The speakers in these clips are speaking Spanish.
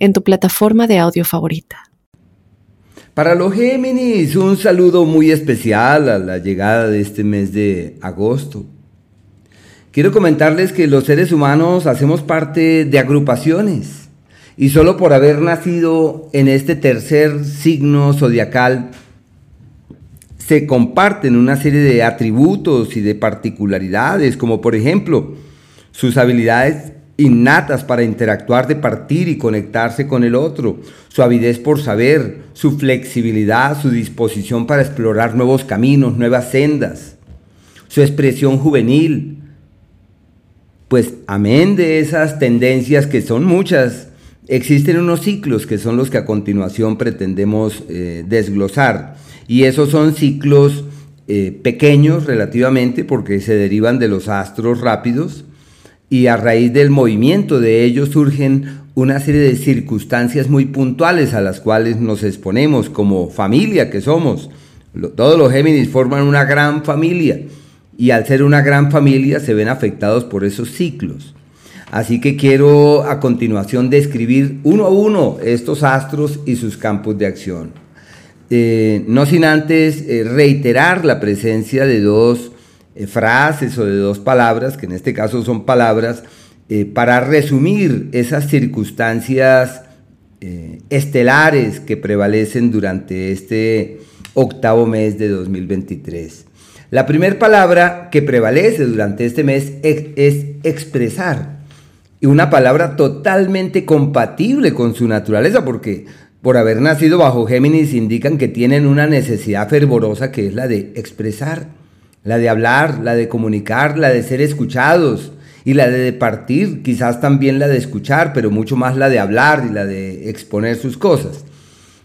en tu plataforma de audio favorita. Para los Géminis, un saludo muy especial a la llegada de este mes de agosto. Quiero comentarles que los seres humanos hacemos parte de agrupaciones y solo por haber nacido en este tercer signo zodiacal se comparten una serie de atributos y de particularidades, como por ejemplo sus habilidades innatas para interactuar, de partir y conectarse con el otro, su avidez por saber, su flexibilidad, su disposición para explorar nuevos caminos, nuevas sendas, su expresión juvenil. Pues amén de esas tendencias que son muchas, existen unos ciclos que son los que a continuación pretendemos eh, desglosar. Y esos son ciclos eh, pequeños relativamente porque se derivan de los astros rápidos y a raíz del movimiento de ellos surgen una serie de circunstancias muy puntuales a las cuales nos exponemos como familia que somos. Todos los Géminis forman una gran familia y al ser una gran familia se ven afectados por esos ciclos. Así que quiero a continuación describir uno a uno estos astros y sus campos de acción. Eh, no sin antes eh, reiterar la presencia de dos eh, frases o de dos palabras, que en este caso son palabras, eh, para resumir esas circunstancias eh, estelares que prevalecen durante este octavo mes de 2023. La primera palabra que prevalece durante este mes es expresar. Y una palabra totalmente compatible con su naturaleza, porque por haber nacido bajo Géminis indican que tienen una necesidad fervorosa que es la de expresar la de hablar, la de comunicar, la de ser escuchados y la de departir, quizás también la de escuchar, pero mucho más la de hablar y la de exponer sus cosas.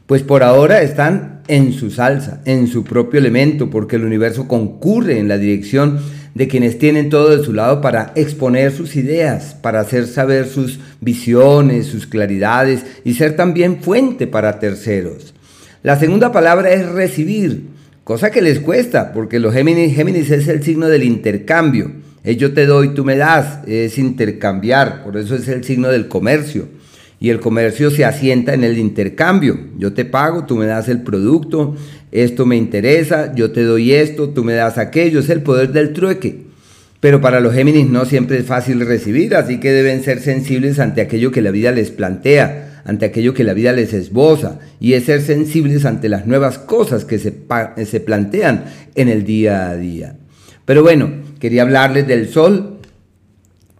Pues por ahora están en su salsa, en su propio elemento, porque el universo concurre en la dirección de quienes tienen todo de su lado para exponer sus ideas, para hacer saber sus visiones, sus claridades y ser también fuente para terceros. La segunda palabra es recibir, Cosa que les cuesta, porque los Géminis, Géminis es el signo del intercambio. Es yo te doy, tú me das, es intercambiar, por eso es el signo del comercio. Y el comercio se asienta en el intercambio. Yo te pago, tú me das el producto, esto me interesa, yo te doy esto, tú me das aquello, es el poder del trueque. Pero para los Géminis no siempre es fácil recibir, así que deben ser sensibles ante aquello que la vida les plantea ante aquello que la vida les esboza y es ser sensibles ante las nuevas cosas que se, se plantean en el día a día. Pero bueno, quería hablarles del Sol.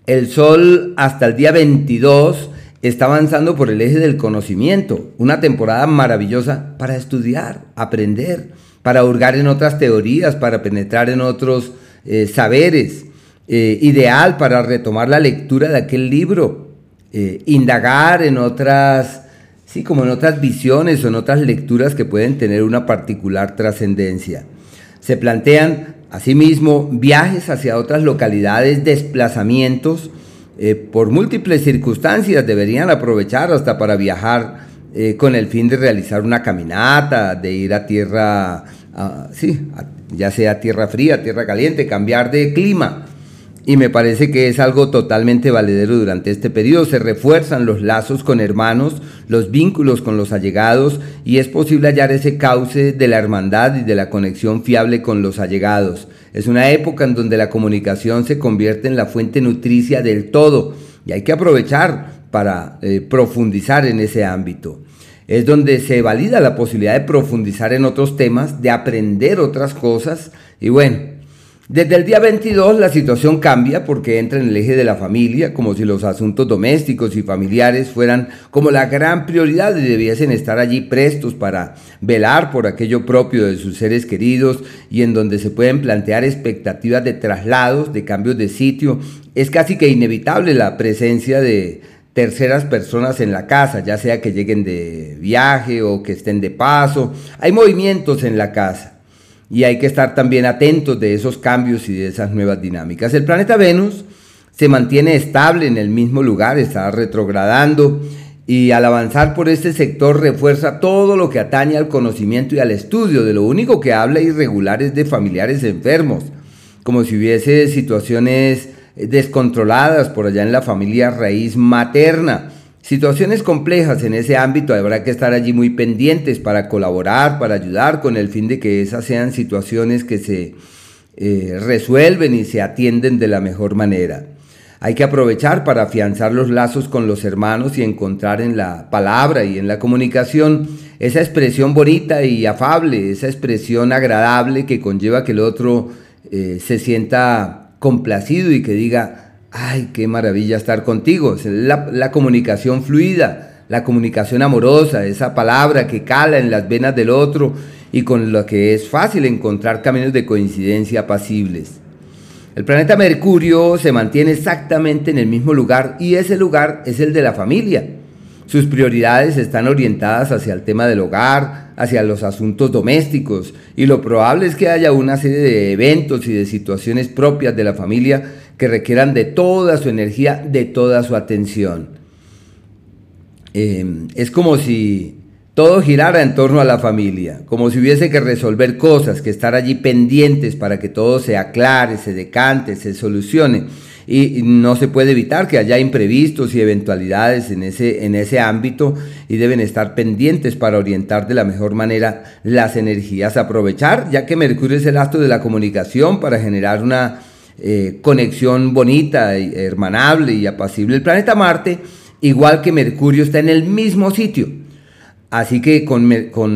El Sol hasta el día 22 está avanzando por el eje del conocimiento, una temporada maravillosa para estudiar, aprender, para hurgar en otras teorías, para penetrar en otros eh, saberes, eh, ideal para retomar la lectura de aquel libro eh, indagar en otras, sí, como en otras visiones o en otras lecturas que pueden tener una particular trascendencia. Se plantean asimismo viajes hacia otras localidades, desplazamientos, eh, por múltiples circunstancias deberían aprovechar hasta para viajar eh, con el fin de realizar una caminata, de ir a tierra, sí, ya sea tierra fría, tierra caliente, cambiar de clima y me parece que es algo totalmente valedero durante este periodo. Se refuerzan los lazos con hermanos, los vínculos con los allegados y es posible hallar ese cauce de la hermandad y de la conexión fiable con los allegados. Es una época en donde la comunicación se convierte en la fuente nutricia del todo y hay que aprovechar para eh, profundizar en ese ámbito. Es donde se valida la posibilidad de profundizar en otros temas, de aprender otras cosas y bueno, desde el día 22 la situación cambia porque entra en el eje de la familia, como si los asuntos domésticos y familiares fueran como la gran prioridad y debiesen estar allí prestos para velar por aquello propio de sus seres queridos y en donde se pueden plantear expectativas de traslados, de cambios de sitio. Es casi que inevitable la presencia de, terceras personas en la casa, ya sea que lleguen de viaje o que estén de paso. Hay movimientos en la casa y hay que estar también atentos de esos cambios y de esas nuevas dinámicas. El planeta Venus se mantiene estable en el mismo lugar, está retrogradando y al avanzar por este sector refuerza todo lo que atañe al conocimiento y al estudio. De lo único que habla irregular es de familiares enfermos, como si hubiese situaciones descontroladas por allá en la familia raíz materna. Situaciones complejas en ese ámbito habrá que estar allí muy pendientes para colaborar, para ayudar con el fin de que esas sean situaciones que se eh, resuelven y se atienden de la mejor manera. Hay que aprovechar para afianzar los lazos con los hermanos y encontrar en la palabra y en la comunicación esa expresión bonita y afable, esa expresión agradable que conlleva que el otro eh, se sienta complacido y que diga, ay, qué maravilla estar contigo. La, la comunicación fluida, la comunicación amorosa, esa palabra que cala en las venas del otro y con lo que es fácil encontrar caminos de coincidencia apacibles. El planeta Mercurio se mantiene exactamente en el mismo lugar y ese lugar es el de la familia. Sus prioridades están orientadas hacia el tema del hogar, hacia los asuntos domésticos y lo probable es que haya una serie de eventos y de situaciones propias de la familia que requieran de toda su energía, de toda su atención. Em, es como si todo girara en torno a la familia, como si hubiese que resolver cosas, que estar allí pendientes para que todo se aclare, se decante, se solucione y no se puede evitar que haya imprevistos y eventualidades en ese, en ese ámbito y deben estar pendientes para orientar de la mejor manera las energías, aprovechar, ya que Mercurio es el astro de la comunicación para generar una eh, conexión bonita, hermanable y apacible. El planeta Marte, igual que Mercurio, está en el mismo sitio Así que con,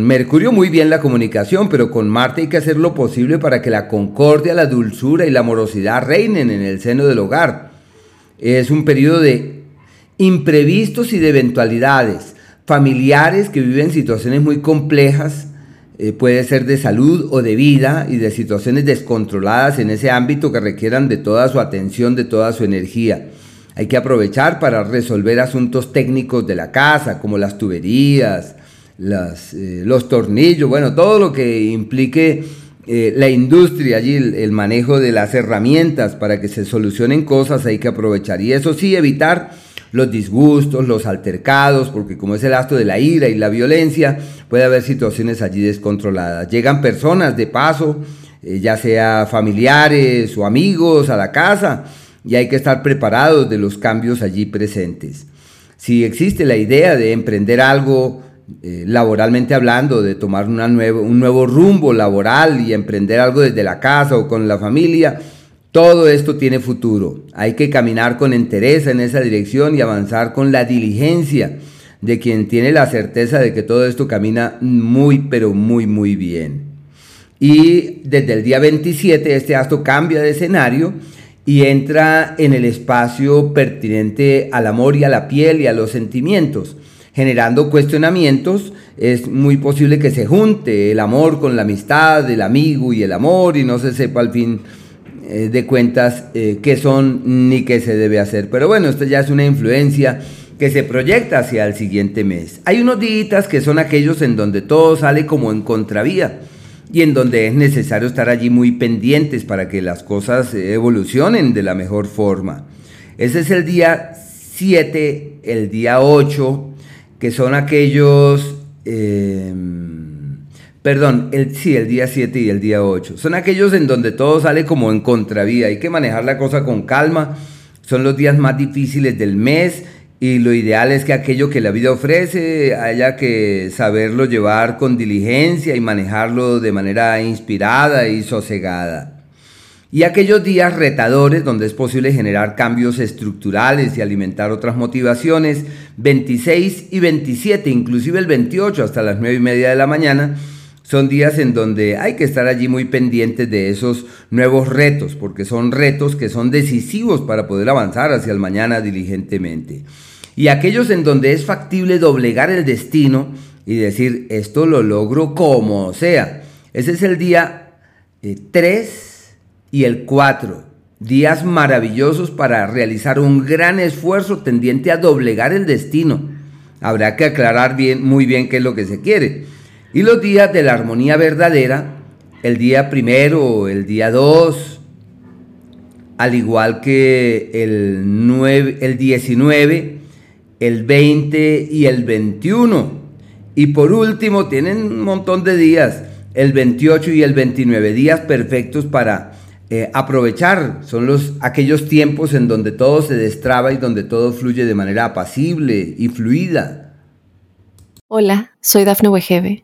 Mercurio muy bien la comunicación, pero con Marte hay que hacer lo posible para que la concordia, la dulzura y la amorosidad reinen en el seno del hogar. Es un periodo de imprevistos y de eventualidades familiares que viven situaciones muy complejas, eh, puede ser de salud o de vida y de situaciones descontroladas en ese ámbito que requieran de toda su atención, de toda su energía. Hay que aprovechar para resolver asuntos técnicos de la casa, como las tuberías, las, eh, los tornillos, bueno, todo lo que implique eh, la industria allí, el, manejo de las herramientas para que se solucionen cosas hay que aprovechar. Y eso sí, evitar los disgustos, los altercados, porque como es el acto de la ira y la violencia, puede haber situaciones allí descontroladas. Llegan personas de paso, eh, ya sea familiares o amigos a la casa, y hay que estar preparados de los cambios allí presentes. Si existe la idea de emprender algo, eh, laboralmente hablando, de tomar una un nuevo rumbo laboral y emprender algo desde la casa o con la familia, todo esto tiene futuro. Hay que caminar con entereza en esa dirección y avanzar con la diligencia de quien tiene la certeza de que todo esto camina muy, pero muy, muy bien. Y desde el día 27 este astro cambia de escenario y entra en el espacio pertinente al amor y a la piel y a los sentimientos generando cuestionamientos, es muy posible que se junte el amor con la amistad, el amigo y el amor, y no se sepa al fin eh, de cuentas eh, qué son ni qué se debe hacer. Pero bueno, esto ya es una influencia que se proyecta hacia el siguiente mes. Hay unos días que son aquellos en donde todo sale como en contravía y en donde es necesario estar allí muy pendientes para que las cosas evolucionen de la mejor forma. Ese es el día 7, el día 8, que son aquellos, eh, perdón, el, sí, el día 7 y el día 8, son aquellos en donde todo sale como en contravía, hay que manejar la cosa con calma, son los días más difíciles del mes y lo ideal es que aquello que la vida ofrece haya que saberlo llevar con diligencia y manejarlo de manera inspirada y sosegada. Y aquellos días retadores donde es posible generar cambios estructurales y alimentar otras motivaciones, 26 y 27, inclusive el 28 hasta las 9 y media de la mañana, son días en donde hay que estar allí muy pendientes de esos nuevos retos, porque son retos que son decisivos para poder avanzar hacia el mañana diligentemente. Y aquellos en donde es factible doblegar el destino y decir, esto lo logro como sea. Ese es el día 3 eh, y el 4. días maravillosos para realizar un gran esfuerzo tendiente a doblegar el destino. Habrá que aclarar bien, muy bien qué es lo que se quiere. Y los días de la armonía verdadera, el día primero, el día dos, al igual que el, 9, el 19, el 20 y el 21. Y por último, tienen un montón de días, el 28 y el 29, días perfectos para eh, aprovechar. Son los, aquellos tiempos en donde todo se destraba y donde todo fluye de manera apacible y fluida. Hola, soy Dafne Wegebe